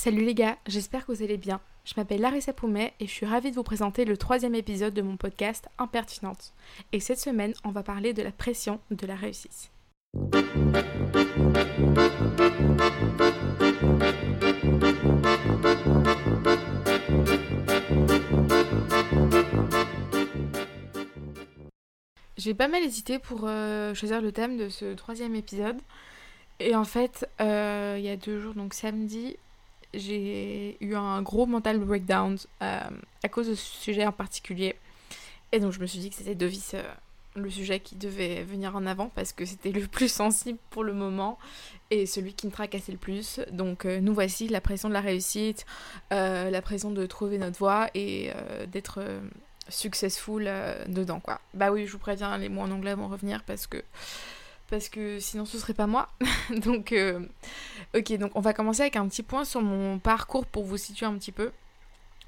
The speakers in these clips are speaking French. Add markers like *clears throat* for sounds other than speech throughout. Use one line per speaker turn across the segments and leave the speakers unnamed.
Salut les gars, j'espère que vous allez bien. Je m'appelle Larissa Poumet et je suis ravie de vous présenter le troisième épisode de mon podcast Impertinente. Et cette semaine, on va parler de la pression de la réussite. J'ai pas mal hésité pour euh, choisir le thème de ce troisième épisode. Et en fait, euh, il y a deux jours, donc samedi, j'ai eu un gros mental breakdown euh, à cause de ce sujet en particulier. Et donc je me suis dit que c'était Devis euh, le sujet qui devait venir en avant parce que c'était le plus sensible pour le moment et celui qui me tracassait le plus. Donc euh, nous voici, la pression de la réussite, la pression de trouver notre voie et d'être successful dedans quoi. Bah oui, je vous préviens, les mots en anglais vont revenir parce que parce que sinon ce serait pas moi. *laughs* donc, euh, ok, donc on va commencer avec un petit point sur mon parcours pour vous situer un petit peu.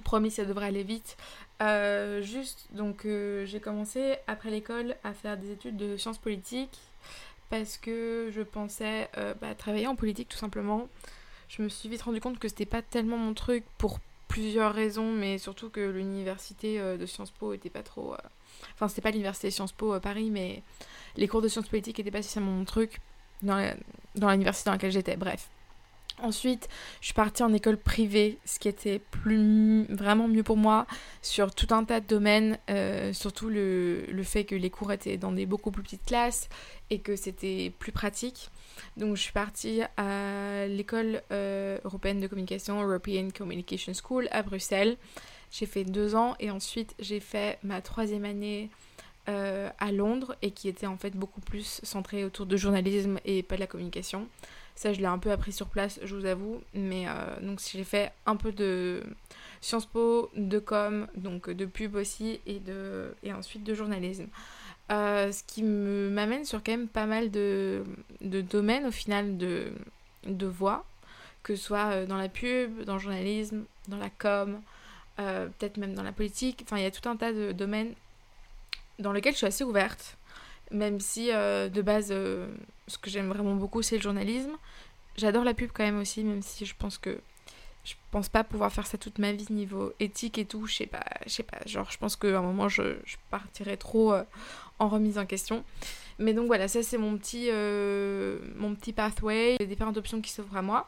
Promis, ça devrait aller vite. Euh, juste, donc euh, j'ai commencé après l'école à faire des études de sciences politiques parce que je pensais bah, travailler en politique tout simplement. Je me suis vite rendu compte que c'était pas tellement mon truc pour plusieurs raisons, mais surtout que l'université de Sciences Po était pas trop. Enfin, c'était pas l'université Sciences Po Paris, mais les cours de sciences politiques n'étaient pas spécialement mon truc dans l'université dans laquelle j'étais, bref. Ensuite, je suis partie en école privée, ce qui était plus vraiment mieux pour moi sur tout un tas de domaines, euh, surtout le, le, fait que les cours étaient dans des beaucoup plus petites classes et que c'était plus pratique. Donc je suis partie à l'école euh, européenne de communication, European Communication School à Bruxelles. J'ai fait deux ans et ensuite j'ai fait ma troisième année euh, à Londres et qui était en fait beaucoup plus centré autour de journalisme et pas de la communication. Ça, je l'ai un peu appris sur place, je vous avoue. Mais euh, donc, j'ai fait un peu de Sciences Po, de com, donc de pub aussi, et, de, et ensuite de journalisme. Euh, ce qui m'amène sur quand même pas mal de, de domaines au final de, de voix, que ce soit dans la pub, dans le journalisme, dans la com, peut-être même dans la politique. Enfin, il y a tout un tas de domaines dans lequel je suis assez ouverte, même si euh, de base, euh, ce que j'aime vraiment beaucoup, c'est le journalisme. J'adore la pub quand même aussi, même si je pense que je pense pas pouvoir faire ça toute ma vie niveau éthique et tout. Je sais pas, je sais pas. Genre, je pense qu'à un moment, je, je partirais trop euh, en remise en question. Mais donc voilà, ça c'est mon petit, mon petit pathway, les différentes options qui s'ouvrent à moi.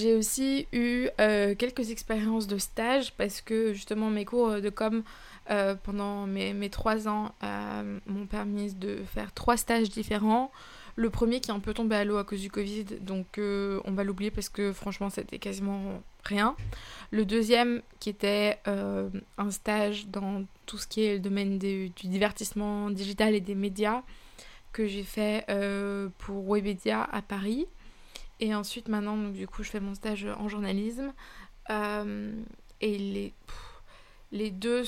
J'ai aussi eu euh, quelques expériences de stage parce que justement mes cours de com euh, pendant mes, trois ans euh, m'ont permis de faire trois stages différents. Le premier qui est un peu tombé à l'eau à cause du Covid, donc on va l'oublier parce que franchement c'était quasiment rien. Le deuxième qui était un stage dans tout ce qui est le domaine du divertissement digital et des médias que j'ai fait pour Webedia à Paris. Et ensuite, maintenant, donc, du coup, je fais mon stage en journalisme. Euh, et les, les deux,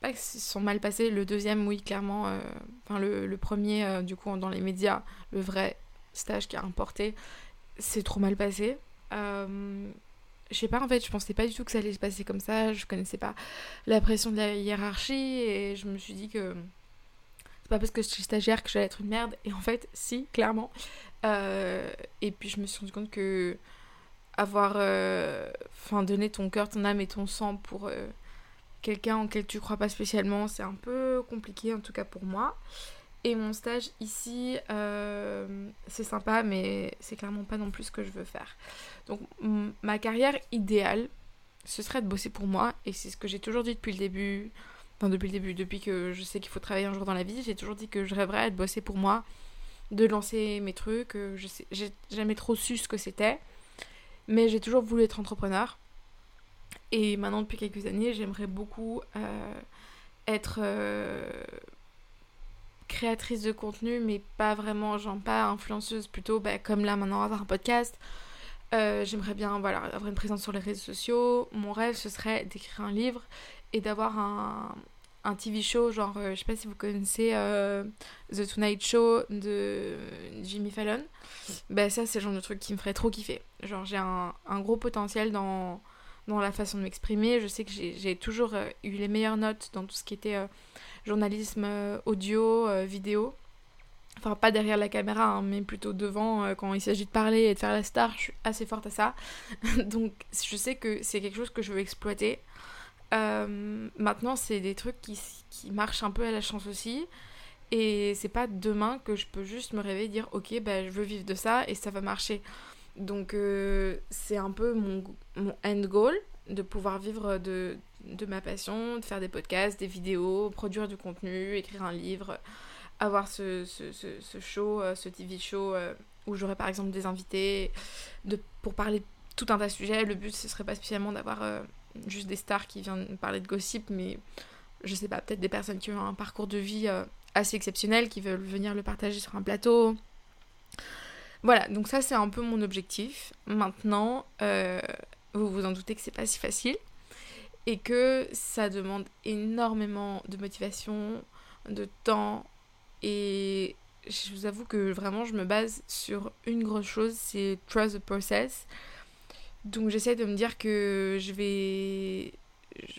pas que sont mal passés. Le deuxième, oui, clairement. Euh, enfin, le, le, premier, euh, du coup, dans les médias, le vrai stage qui a importé, c'est trop mal passé. je sais pas, en fait, je pensais pas du tout que ça allait se passer comme ça. Je connaissais pas la pression de la hiérarchie. Et je me suis dit que c'est pas parce que je suis stagiaire que j'allais être une merde. Et en fait, si, clairement. Euh, et puis je me suis rendu compte que avoir euh, enfin donné ton cœur, ton âme et ton sang pour euh, quelqu'un en quel tu crois pas spécialement, c'est un peu compliqué en tout cas pour moi. Et mon stage ici, c'est sympa, mais c'est clairement pas non plus ce que je veux faire. Donc ma carrière idéale, ce serait de bosser pour moi, et c'est ce que j'ai toujours dit depuis le début. Enfin, depuis le début, depuis que je sais qu'il faut travailler un jour dans la vie, j'ai toujours dit que je rêverais de bosser pour moi, de lancer mes trucs. Euh, je j'ai jamais trop su ce que c'était, mais j'ai toujours voulu être entrepreneur. Et maintenant, depuis quelques années, j'aimerais beaucoup euh, être euh, créatrice de contenu, mais pas vraiment, genre pas influenceuse, plutôt bah, comme là maintenant, avoir un podcast. j'aimerais bien voilà, avoir une présence sur les réseaux sociaux. Mon rêve, ce serait d'écrire un livre et d'avoir un, un TV show, genre, euh, je sais pas si vous connaissez euh, The Tonight Show de Jimmy Fallon. Bah, ça, c'est le genre de truc qui me ferait trop kiffer. Genre, j'ai un, gros potentiel dans, dans la façon de m'exprimer. Je sais que j'ai toujours eu les meilleures notes dans tout ce qui était journalisme audio, vidéo. Enfin, pas derrière la caméra, hein, mais plutôt devant quand il s'agit de parler et de faire la star. Je suis assez forte à ça. *laughs* Donc, je sais que c'est quelque chose que je veux exploiter. Maintenant, c'est des trucs qui, qui marchent un peu à la chance aussi. Et c'est pas demain que je peux juste me réveiller et dire ok, bah, je veux vivre de ça et ça va marcher. Donc euh, c'est un peu mon, mon end goal de pouvoir vivre de, de ma passion, de faire des podcasts, des vidéos, produire du contenu, écrire un livre, avoir ce, ce, ce, show, euh, ce TV show euh, où j'aurais par exemple des invités de, pour parler tout un tas de sujets. Le but ce serait pas spécialement d'avoir juste des stars qui viennent parler de gossip, mais je sais pas, peut-être des personnes qui ont un parcours de vie assez exceptionnels qui veulent venir le partager sur un plateau. Voilà, donc ça c'est un peu mon objectif. Maintenant, euh, vous vous en doutez que c'est pas si facile et que ça demande énormément de motivation, de temps et je vous avoue que vraiment je me base sur une grosse chose, c'est trust the process. Donc j'essaie de me dire que je vais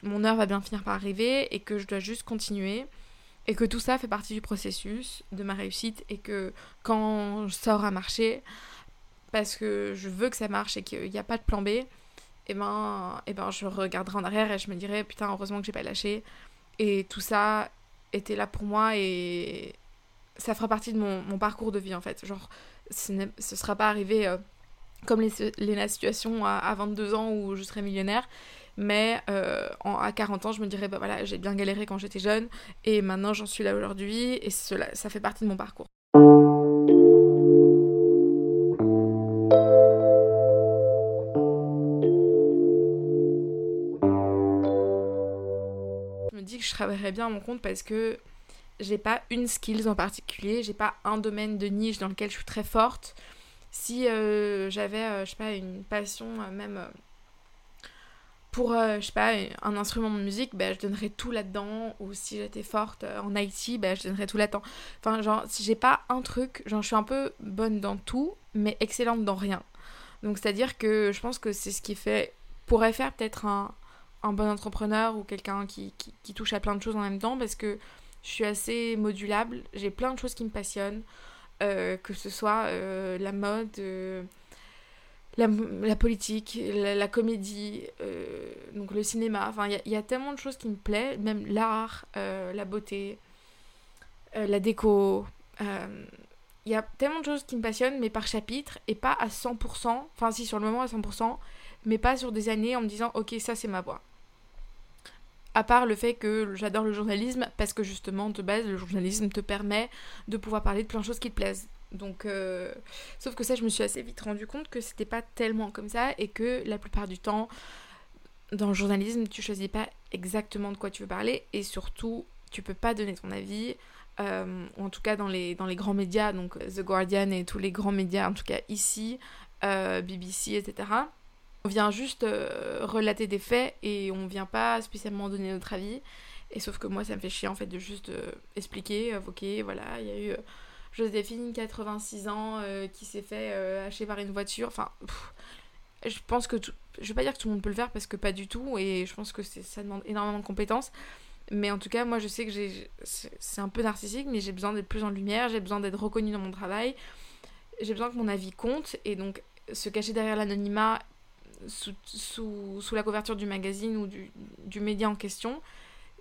mon heure va bien finir par arriver et que je dois juste continuer et que tout ça fait partie du processus de ma réussite et que quand ça aura marché, parce que je veux que ça marche et qu'il n'y a pas de plan B, et eh ben, eh ben je regarderai en arrière et je me dirai putain heureusement que j'ai pas lâché. Et tout ça était là pour moi et ça fera partie de mon, parcours de vie en fait. Genre ce ne sera pas arrivé euh, comme les, les situations à, à 22 ans où je serai millionnaire mais euh, à 40 ans, je me dirais, bah voilà, j'ai bien galéré quand j'étais jeune, et maintenant j'en suis là aujourd'hui, et cela, ça fait partie de mon parcours. Je me dis que je travaillerais bien à mon compte parce que j'ai pas une skills en particulier, j'ai pas un domaine de niche dans lequel je suis très forte. Si euh, j'avais, euh, je sais pas, une passion, même pour, euh, je sais pas, un instrument de musique, bah, je donnerais tout là-dedans. Ou si j'étais forte euh, en IT, bah, je donnerais tout là-dedans. Enfin, genre, si j'ai pas un truc, genre, je suis un peu bonne dans tout, mais excellente dans rien. Donc, c'est-à-dire que je pense que c'est ce qui fait, pourrait faire peut-être un, un bon entrepreneur ou quelqu'un qui, qui, touche à plein de choses en même temps, parce que je suis assez modulable. J'ai plein de choses qui me passionnent, euh, que ce soit la mode la, politique, la, comédie, euh, donc le cinéma. Enfin, il y, a tellement de choses qui me plaisent, même l'art, euh, la beauté, euh, la déco. Il y a tellement de choses qui me passionnent, mais par chapitre, et pas à 100%, enfin si sur le moment à 100%, mais pas sur des années en me disant, ok, ça c'est ma voix. À part le fait que j'adore le journalisme, parce que justement, de base, le journalisme te permet de pouvoir parler de plein de choses qui te plaisent. Donc, euh, sauf que ça, je me suis assez vite rendu compte que c'était pas tellement comme ça et que la plupart du temps, dans le journalisme, tu choisis pas exactement de quoi tu veux parler et surtout, tu peux pas donner ton avis. Euh, en tout cas dans les, dans les grands médias, donc The Guardian et tous les grands médias, en tout cas ici, euh, BBC, etc. On vient juste relater des faits et on vient pas spécialement donner notre avis. Et sauf que moi, ça me fait chier en fait de juste expliquer, ok, voilà, il y a eu Joséphine, 86 ans, euh, qui s'est fait euh, hacher par une voiture. Enfin, je pense que tout... je vais pas dire que tout le monde peut le faire parce que pas du tout, et je pense que ça demande énormément de compétences. Mais en tout cas, moi je sais que c'est un peu narcissique, mais j'ai besoin d'être plus en lumière, j'ai besoin d'être reconnue dans mon travail, j'ai besoin que mon avis compte, et donc se cacher derrière l'anonymat sous, la couverture du magazine ou du, média en question,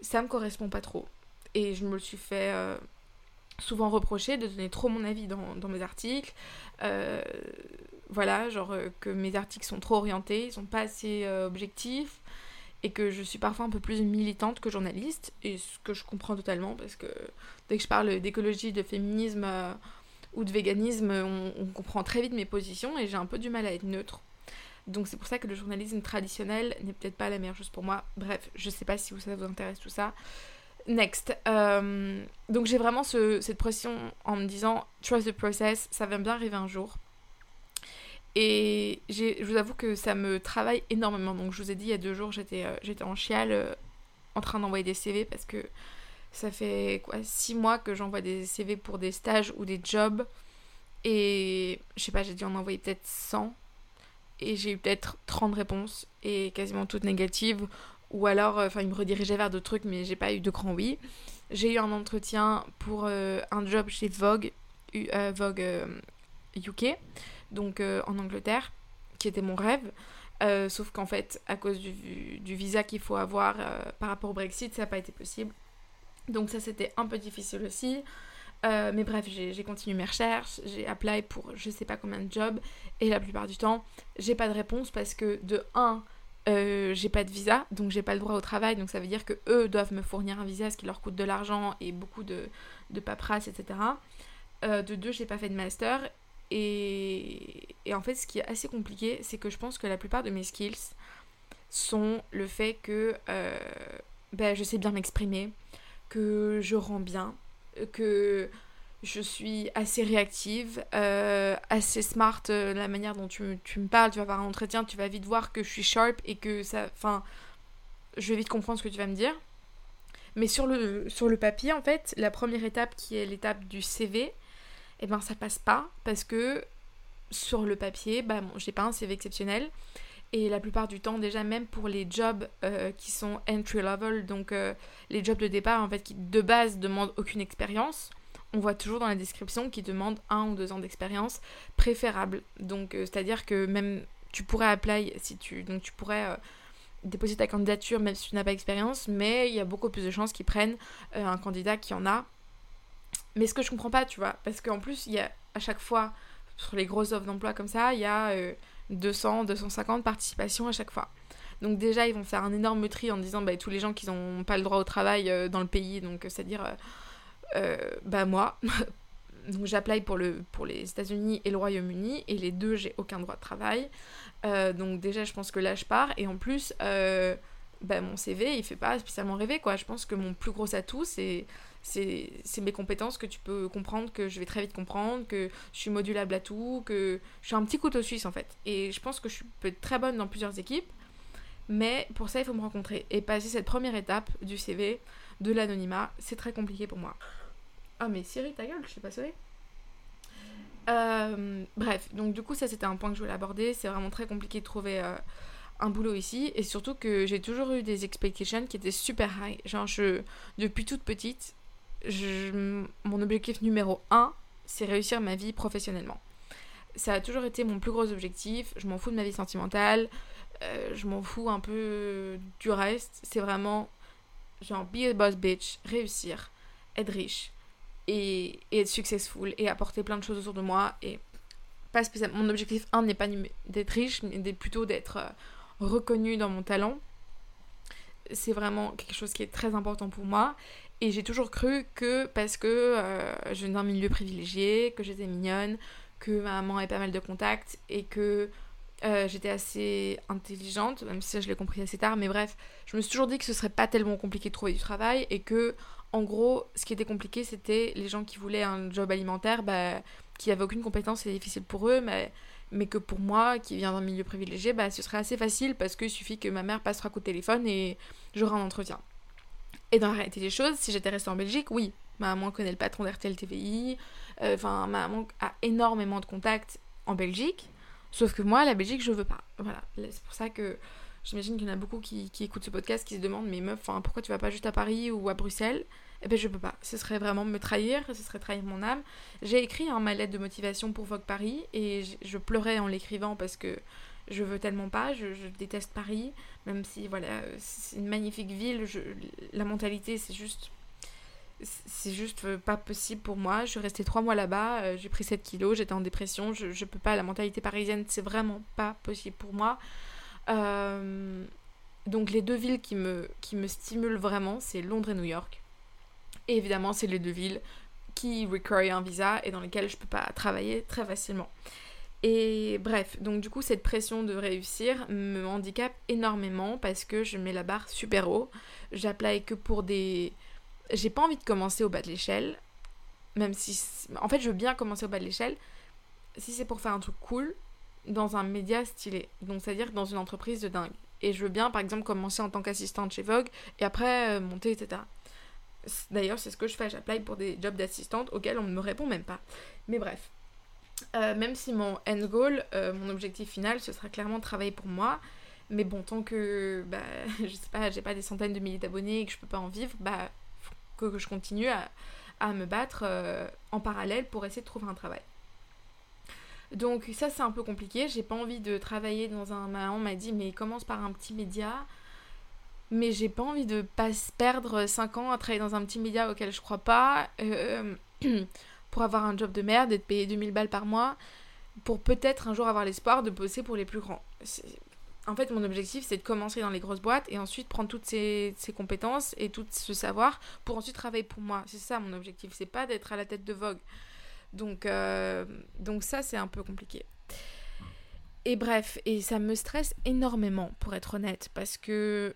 ça me correspond pas trop. Et je me le suis fait euh, souvent reproché de donner trop mon avis dans, mes articles. Euh, voilà, genre euh, que mes articles sont trop orientés, ils sont pas assez objectifs et que je suis parfois un peu plus militante que journaliste et ce que je comprends totalement parce que dès que je parle d'écologie, de féminisme ou de véganisme, on, on, comprend très vite mes positions et j'ai un peu du mal à être neutre. Donc c'est pour ça que le journalisme traditionnel n'est peut-être pas la meilleure chose pour moi. Bref, je sais pas si ça vous intéresse tout ça. Next. Euh, donc j'ai vraiment cette pression en me disant trust the process, ça va bien arriver un jour. Et je vous avoue que ça me travaille énormément. Donc je vous ai dit il y a deux jours j'étais euh, en chiale euh, en train d'envoyer des CV parce que ça fait quoi six mois que j'envoie des CV pour des stages ou des jobs. Et je sais pas, j'ai dû en envoyer peut-être 100. Et j'ai eu peut-être 30 réponses et quasiment toutes négatives ou alors enfin ils me redirigeaient vers d'autres trucs mais j'ai pas eu de grand oui. J'ai eu un entretien pour un job chez Vogue Vogue UK donc en Angleterre qui était mon rêve. sauf qu'en fait, à cause du, du visa qu'il faut avoir par rapport au Brexit, ça n'a pas été possible. Donc ça, c'était un peu difficile aussi. Euh, mais bref, j'ai continué mes recherches, j'ai appelé pour je sais pas combien de jobs, et la plupart du temps, j'ai pas de réponse parce que de 1, euh, j'ai pas de visa, donc j'ai pas le droit au travail, donc ça veut dire que eux doivent me fournir un visa, ce qui leur coûte de l'argent et beaucoup de, de paperasse, etc. Euh, de 2, j'ai pas fait de master, et, et, en fait, ce qui est assez compliqué, c'est que je pense que la plupart de mes skills sont le fait que ben, je sais bien m'exprimer, que je rends bien, que je suis assez réactive, euh, assez smart, euh, la manière dont tu, me parles, tu vas avoir un entretien, tu vas vite voir que je suis sharp et que ça... Enfin, je vais vite comprendre ce que tu vas me dire. Mais sur le, sur le papier, en fait, la première étape qui est l'étape du CV, eh ben ça passe pas parce que sur le papier, bah bon, j'ai pas un CV exceptionnel. Et la plupart du temps, déjà même pour les jobs euh, qui sont entry level, donc euh, les jobs de départ en fait qui de base demandent aucune expérience, on voit toujours dans la description qu'ils demandent un ou deux ans d'expérience préférable. Donc euh, c'est-à-dire que même tu pourrais apply si tu donc tu pourrais déposer ta candidature même si tu n'as pas d'expérience, mais il y a beaucoup plus de chances qu'ils prennent un candidat qui en a. Mais ce que je comprends pas, tu vois, parce qu'en plus il y a à chaque fois sur les grosses offres d'emploi comme ça, il y a 200, 250 participations à chaque fois. Donc déjà, ils vont faire un énorme tri en disant bah, tous les gens qui n'ont pas le droit au travail euh, dans le pays, donc euh, c'est-à-dire euh, bah moi. *laughs* donc pour, le, pour les États-Unis et le Royaume-Uni, et les deux, j'ai aucun droit de travail. donc déjà, je pense que là, je pars, et en plus, bah, mon CV, il fait pas spécialement rêver, quoi. Je pense que mon plus gros atout, c'est c'est mes compétences que tu peux comprendre, que je vais très vite comprendre, que je suis modulable à tout, que je suis un petit couteau suisse en fait. Et je pense que je peux être très bonne dans plusieurs équipes, mais pour ça il faut me rencontrer. Et passer cette première étape du CV, de l'anonymat, c'est très compliqué pour moi. Ah mais Siri, ta gueule, je sais pas sonné. Euh, bref, donc du coup ça c'était un point que je voulais aborder. C'est vraiment très compliqué de trouver euh, un boulot ici et surtout que j'ai toujours eu des expectations qui étaient super high. Genre je, depuis toute petite, mon objectif numéro un, c'est réussir ma vie professionnellement. Ça a toujours été mon plus gros objectif. Je m'en fous de ma vie sentimentale. Euh, je m'en fous un peu du reste. C'est vraiment genre be a boss bitch, réussir, être riche et, être successful et apporter plein de choses autour de moi. Et pas spécialement. Mon objectif 1 n'est pas d'être riche, mais plutôt d'être euh, reconnu dans mon talent. C'est vraiment quelque chose qui est très important pour moi. Et j'ai toujours cru que parce que euh, je viens d'un milieu privilégié, que j'étais mignonne, que ma maman avait pas mal de contacts et que euh, j'étais assez intelligente, même si ça je l'ai compris assez tard, mais bref, je me suis toujours dit que ce serait pas tellement compliqué de trouver du travail et que, en gros, ce qui était compliqué c'était les gens qui voulaient un job alimentaire, bah, qui avaient aucune compétence, c'est difficile pour eux, mais, mais que pour moi, qui viens d'un milieu privilégié, bah, ce serait assez facile parce qu'il suffit que ma mère passe trois coups de téléphone et j'aurai un entretien. Et dans la réalité des choses, si j'étais restée en Belgique, oui, ma maman connaît le patron d'RTL TVI, euh, enfin, ma maman a énormément de contacts en Belgique, sauf que moi, la Belgique, je veux pas. Voilà, c'est pour ça que j'imagine qu'il y en a beaucoup qui, écoutent ce podcast qui se demandent, mais meuf, pourquoi tu vas pas juste à Paris ou à Bruxelles? Eh ben, je peux pas. Ce serait vraiment me trahir, ce serait trahir mon âme. J'ai écrit hein, ma lettre de motivation pour Vogue Paris et je pleurais en l'écrivant parce que je veux tellement pas, je, déteste Paris, même si voilà, c'est une magnifique ville, la mentalité c'est juste c'est juste pas possible pour moi. Je suis restée trois mois là-bas, euh, j'ai pris 7 kilos, j'étais en dépression, je, peux pas, la mentalité parisienne c'est vraiment pas possible pour moi. Euh, donc les deux villes qui me, qui me stimulent vraiment, c'est Londres et New York. Et évidemment, c'est les deux villes qui require un visa et dans lesquelles je peux pas travailler très facilement. Et bref, donc du coup cette pression de réussir me handicape énormément parce que je mets la barre super haut. J'apply que pour des... J'ai pas envie de commencer au bas de l'échelle, même si... En fait je veux bien commencer au bas de l'échelle si c'est pour faire un truc cool dans un média stylé. Donc c'est-à-dire dans une entreprise de dingue. Et je veux bien par exemple commencer en tant qu'assistante chez Vogue et après euh, monter, etc. D'ailleurs c'est ce que je fais, j'apply pour des jobs d'assistante auxquels on ne me répond même pas. Mais bref. Euh, même si mon end goal, euh, mon objectif final, ce sera clairement travailler pour moi. Mais bon, tant que, bah, *laughs* je sais pas, j'ai pas des centaines de milliers d'abonnés et que je peux pas en vivre, bah, faut que je continue à, me battre euh, en parallèle pour essayer de trouver un travail. Donc ça c'est un peu compliqué, j'ai pas envie de travailler dans un... On m'a dit mais commence par un petit média, mais j'ai pas envie de pas perdre 5 ans à travailler dans un petit média auquel je crois pas, *clears throat* pour avoir un job de merde et de payer 2000 balles par mois, pour peut-être un jour avoir l'espoir de bosser pour les plus grands. En fait, mon objectif, c'est de commencer dans les grosses boîtes et ensuite prendre toutes ces, compétences et tout ce savoir pour ensuite travailler pour moi. C'est ça mon objectif, c'est pas d'être à la tête de Vogue. Donc, euh, donc ça, c'est un peu compliqué. Et bref, et ça me stresse énormément, pour être honnête, parce que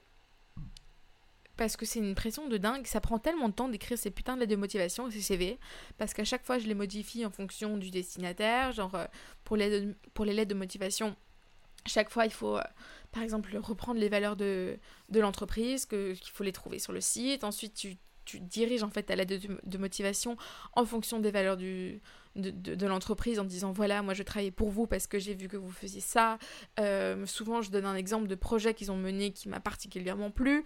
parce que c'est une pression de dingue. Ça prend tellement de temps d'écrire ces putains de lettres de motivation et ces CV, parce qu'à chaque fois, je les modifie en fonction du destinataire. Genre, euh, pour les, pour les lettres de motivation, chaque fois, il faut, euh, par exemple, reprendre les valeurs de, de l'entreprise, qu'il faut les trouver sur le site. Ensuite, tu tu diriges en fait ta lettre de, motivation en fonction des valeurs du, de, l'entreprise en disant voilà moi je travaille pour vous parce que j'ai vu que vous faisiez ça euh, souvent je donne un exemple de projet qu'ils ont mené qui m'a particulièrement plu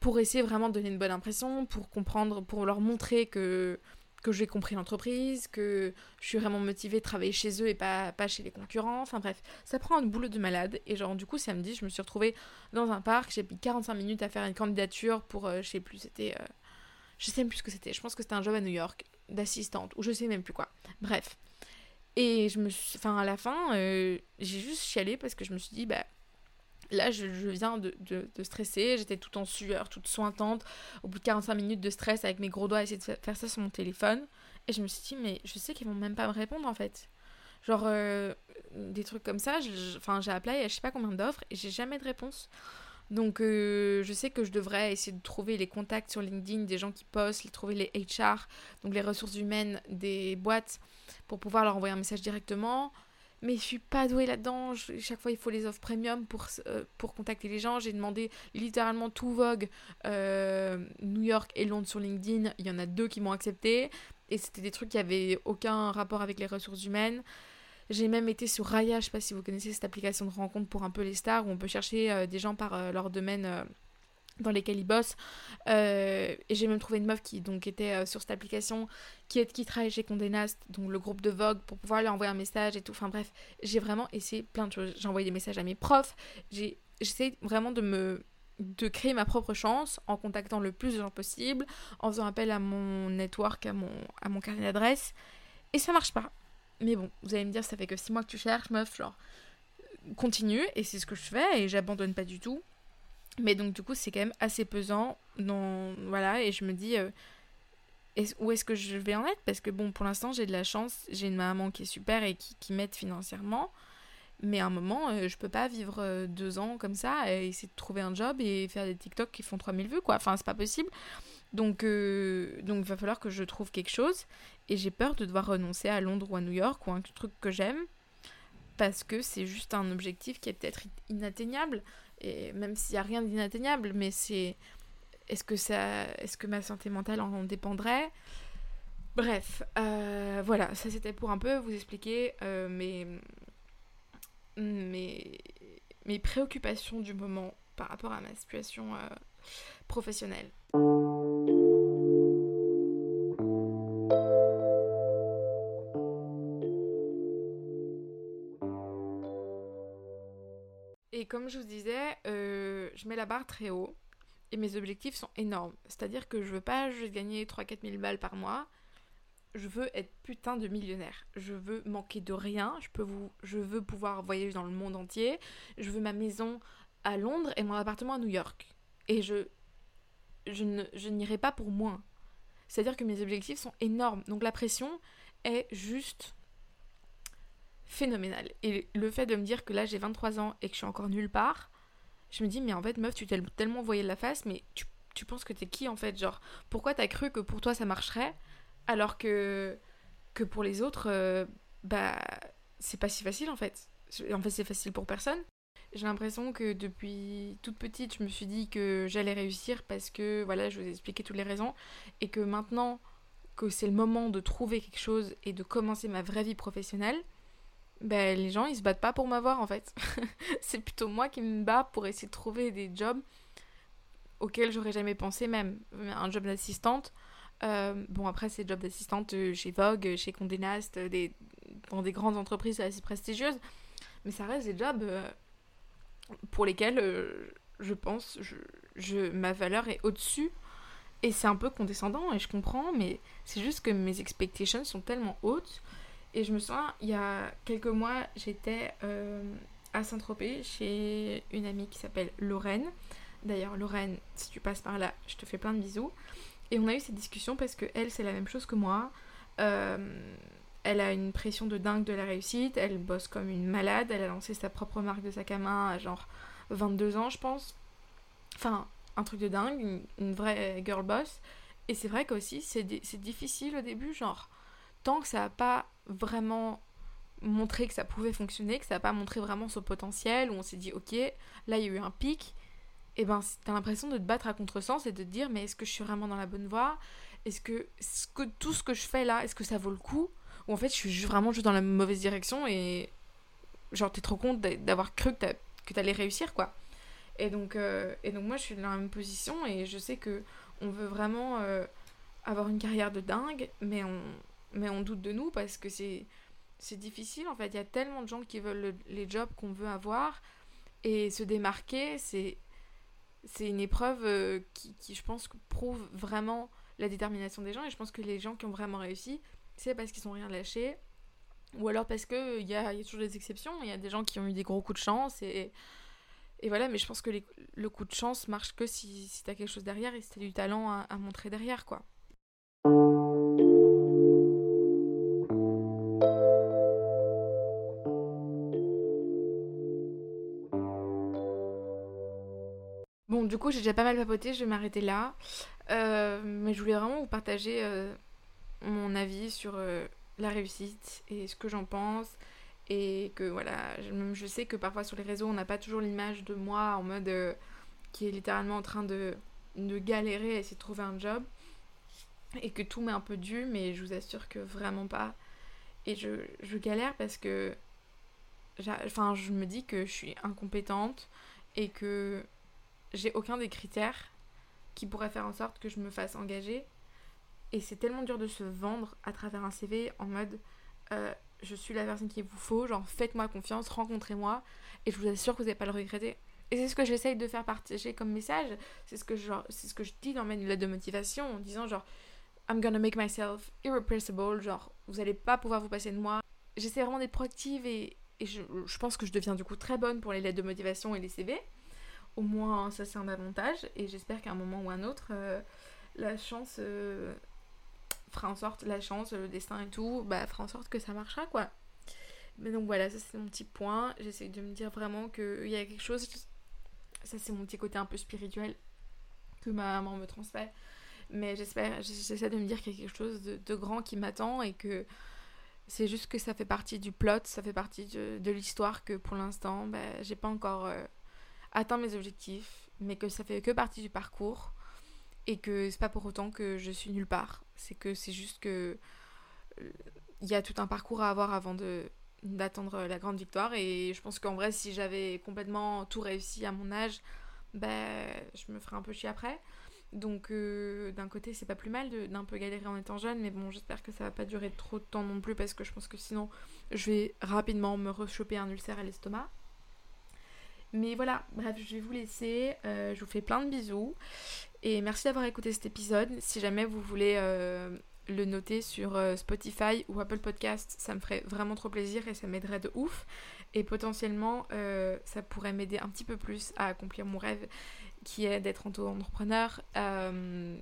pour essayer vraiment de donner une bonne impression pour comprendre pour leur montrer que que j'ai compris l'entreprise, que je suis vraiment motivée de travailler chez eux et pas, pas chez les concurrents. Enfin bref, ça prend un boulot de malade. Et genre, du coup, samedi, je me suis retrouvée dans un parc. J'ai mis 45 minutes à faire une candidature pour, euh, je sais plus, c'était euh, je sais même plus ce que c'était. Je pense que c'était un job à New York d'assistante ou je sais même plus quoi. Bref. Et je me suis. Enfin, à la fin, euh, j'ai juste chialé parce que je me suis dit, bah. Là, je, viens de, stresser, j'étais tout en sueur, toute sointante, au bout de 45 minutes de stress avec mes gros doigts essayer de faire ça sur mon téléphone. Et je me suis dit, mais je sais qu'ils vont même pas me répondre en fait. Genre, euh, des trucs comme ça, j'ai appelé à je sais pas combien d'offres et j'ai jamais de réponse. Donc euh, je sais que je devrais essayer de trouver les contacts sur LinkedIn des gens qui postent, trouver les HR, donc les ressources humaines des boîtes, pour pouvoir leur envoyer un message directement. Mais je suis pas douée là-dedans. Chaque fois, il faut les offres premium pour, euh, pour contacter les gens. J'ai demandé littéralement tout Vogue, euh, New York et Londres sur LinkedIn. Il y en a deux qui m'ont accepté. Et c'était des trucs qui avaient aucun rapport avec les ressources humaines. J'ai même été sur Raya, je sais pas si vous connaissez cette application de rencontre pour un peu les stars, où on peut chercher euh, des gens par leur domaine dans lesquels ils bossent. et j'ai même trouvé une meuf qui donc était sur cette application, qui, qui travaille chez Condé Nast, donc le groupe de Vogue, pour pouvoir lui envoyer un message et tout. Enfin bref, j'ai vraiment essayé plein de choses. J'ai envoyé des messages à mes profs. J'ai j'essaie vraiment de me de créer ma propre chance en contactant le plus de gens possible, en faisant appel à mon network, à mon, à mon carnet d'adresse. Et ça marche pas. Mais bon, vous allez me dire, ça fait que 6 mois que tu cherches, meuf, genre, continue, et c'est ce que je fais, et j'abandonne pas du tout. Mais donc, du coup, c'est quand même assez pesant, dans... voilà, et je me dis, euh, où est-ce que je vais en être? Parce que bon, pour l'instant, j'ai de la chance, j'ai une maman qui est super et qui, m'aide financièrement, mais à un moment, euh, je peux pas vivre euh, deux ans comme ça, et essayer de trouver un job et faire des TikTok qui font 3000 vues, quoi, enfin, c'est pas possible. Donc, euh, donc il va falloir que je trouve quelque chose. Et j'ai peur de devoir renoncer à Londres ou à New York ou un truc que j'aime. Parce que c'est juste un objectif qui est peut-être inatteignable. Et même s'il n'y a rien d'inatteignable, mais c'est. Est-ce que, ça... Est-ce que ma santé mentale en dépendrait? Bref, euh, voilà, ça c'était pour un peu vous expliquer euh, mes... mes... mes préoccupations du moment par rapport à ma situation professionnelle. Comme je vous disais, euh, je mets la barre très haut et mes objectifs sont énormes. C'est-à-dire que je veux pas juste gagner 3-4 000 balles par mois. Je veux être putain de millionnaire. Je veux manquer de rien. Je, peux vous, je veux pouvoir voyager dans le monde entier. Je veux ma maison à Londres et mon appartement à New York. Et je, je n'irai pas pour moins. C'est-à-dire que mes objectifs sont énormes. Donc la pression est juste phénoménal. Et le fait de me dire que là j'ai 23 ans et que je suis encore nulle part, je me dis mais en fait meuf tu t'es tellement voyé de la face mais tu, tu penses que t'es qui en fait? Genre pourquoi t'as cru que pour toi ça marcherait alors que, que pour les autres euh, bah c'est pas si facile en fait? En fait c'est facile pour personne. J'ai l'impression que depuis toute petite je me suis dit que j'allais réussir parce que voilà je vous ai expliqué toutes les raisons et que maintenant que c'est le moment de trouver quelque chose et de commencer ma vraie vie professionnelle, ben, les gens ils se battent pas pour m'avoir en fait. *laughs* c'est plutôt moi qui me bats pour essayer de trouver des jobs auxquels j'aurais jamais pensé même. Un job d'assistante. Euh, bon après c'est job d'assistante euh, chez Vogue, chez Condé Nast, dans des grandes entreprises assez prestigieuses. Mais ça reste des jobs euh, pour lesquels je pense je, je, ma valeur est au-dessus. Et c'est un peu condescendant et je comprends, mais c'est juste que mes expectations sont tellement hautes et je me souviens, il y a quelques mois, j'étais euh, à Saint-Tropez chez une amie qui s'appelle Lorraine. D'ailleurs, Lorraine, si tu passes par là, je te fais plein de bisous. Et on a eu cette discussion parce que elle, c'est la même chose que moi. Euh, elle a une pression de dingue de la réussite. Elle bosse comme une malade. Elle a lancé sa propre marque de sac à main à genre 22 ans, je pense. Enfin, un truc de dingue, une, une vraie girl boss. Et c'est vrai qu'aussi, c'est difficile au début, genre, tant que ça n'a pas vraiment montré que ça pouvait fonctionner, que ça n'a pas montré vraiment son potentiel, où on s'est dit, ok, là il y a eu un pic, et ben t'as l'impression de te battre à contresens et de te dire, mais est-ce que je suis vraiment dans la bonne voie? Est-ce que, tout ce que je fais là, est-ce que ça vaut le coup? Ou en fait, je suis vraiment juste dans la mauvaise direction et genre t'es trop content d'avoir cru que t'allais réussir, quoi. Et donc, euh, et donc moi je suis dans la même position et je sais que on veut vraiment euh, avoir une carrière de dingue, mais on, mais on doute de nous parce que c'est c'est difficile en fait. Il y a tellement de gens qui veulent les jobs qu'on veut avoir et se démarquer, c'est c'est une épreuve euh, qui, qui, je pense, prouve vraiment la détermination des gens. Et je pense que les gens qui ont vraiment réussi, c'est parce qu'ils sont rien lâché. Ou alors parce qu'il y a, y a toujours des exceptions. Il y a des gens qui ont eu des gros coups de chance. Et, et voilà, mais je pense que le coup de chance marche que si, si tu quelque chose derrière et si tu as du talent à, à montrer derrière, quoi. Du coup, j'ai déjà pas mal papoté, je vais m'arrêter là. Euh, mais je voulais vraiment vous partager euh, mon avis sur euh, la réussite et ce que j'en pense. Et que voilà, je, je, sais que parfois sur les réseaux, on n'a pas toujours l'image de moi en mode qui est littéralement en train de, de galérer à essayer de trouver un job. Et que tout m'est un peu dû, mais je vous assure que vraiment pas. Et je, je galère parce que. Enfin, je me dis que je suis incompétente et que j'ai aucun des critères qui pourraient faire en sorte que je me fasse engager. Et c'est tellement dur de se vendre à travers un CV en mode euh, je suis la personne qu'il vous faut, genre faites-moi confiance, rencontrez-moi, et je vous assure que vous n'allez pas le regretter. Et c'est ce que j'essaye de faire partager comme message, c'est ce que je, ce que je dis dans mes lettres de motivation en disant genre I'm gonna make myself irreplaceable, genre vous n'allez pas pouvoir vous passer de moi. J'essaie vraiment d'être proactive et, je, pense que je deviens du coup très bonne pour les lettres de motivation et les CV au moins ça c'est un avantage. Et j'espère qu'à un moment ou un autre euh, la chance euh, fera en sorte la chance le destin et tout bah fera en sorte que ça marchera quoi. Mais donc voilà ça c'est mon petit point. J'essaie de me dire vraiment qu'il y a quelque chose ça c'est mon petit côté un peu spirituel que ma maman me transmet mais j'espère j'essaie de me dire qu'il y a quelque chose de, grand qui m'attend et que c'est juste que ça fait partie du plot ça fait partie de, l'histoire que pour l'instant bah, j'ai pas encore euh, atteint mes objectifs, mais que ça fait que partie du parcours et que c'est pas pour autant que je suis nulle part. C'est que c'est juste que euh, il y a tout un parcours à avoir avant d'attendre la grande victoire et je pense qu'en vrai si j'avais complètement tout réussi à mon âge ben je me ferais un peu chier après donc euh, d'un côté c'est pas plus mal d'un peu galérer en étant jeune mais bon j'espère que ça va pas durer trop de temps non plus parce que je pense que sinon je vais rapidement me rechoper un ulcère à l'estomac mais voilà, bref, je vais vous laisser. Euh, je vous fais plein de bisous. Et merci d'avoir écouté cet épisode. Si jamais vous voulez euh, le noter sur euh, Spotify ou Apple Podcast, ça me ferait vraiment trop plaisir et ça m'aiderait de ouf. Et potentiellement, ça pourrait m'aider un petit peu plus à accomplir mon rêve qui est d'être auto-entrepreneur.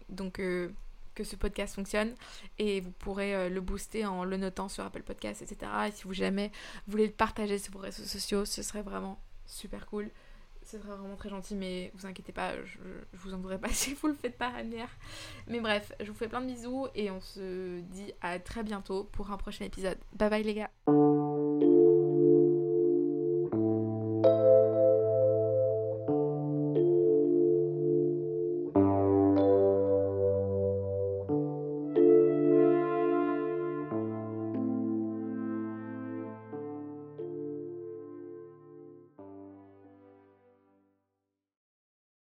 donc que ce podcast fonctionne et vous pourrez le booster en le notant sur Apple Podcast, etc. Et si vous jamais voulez le partager sur vos réseaux sociaux, ce serait vraiment super cool. Ce serait vraiment très gentil, mais vous inquiétez pas, je, vous en voudrais pas *laughs* si vous le faites pas, Anne Mais bref, je vous fais plein de bisous et on se dit à très bientôt pour un prochain épisode. Bye bye les gars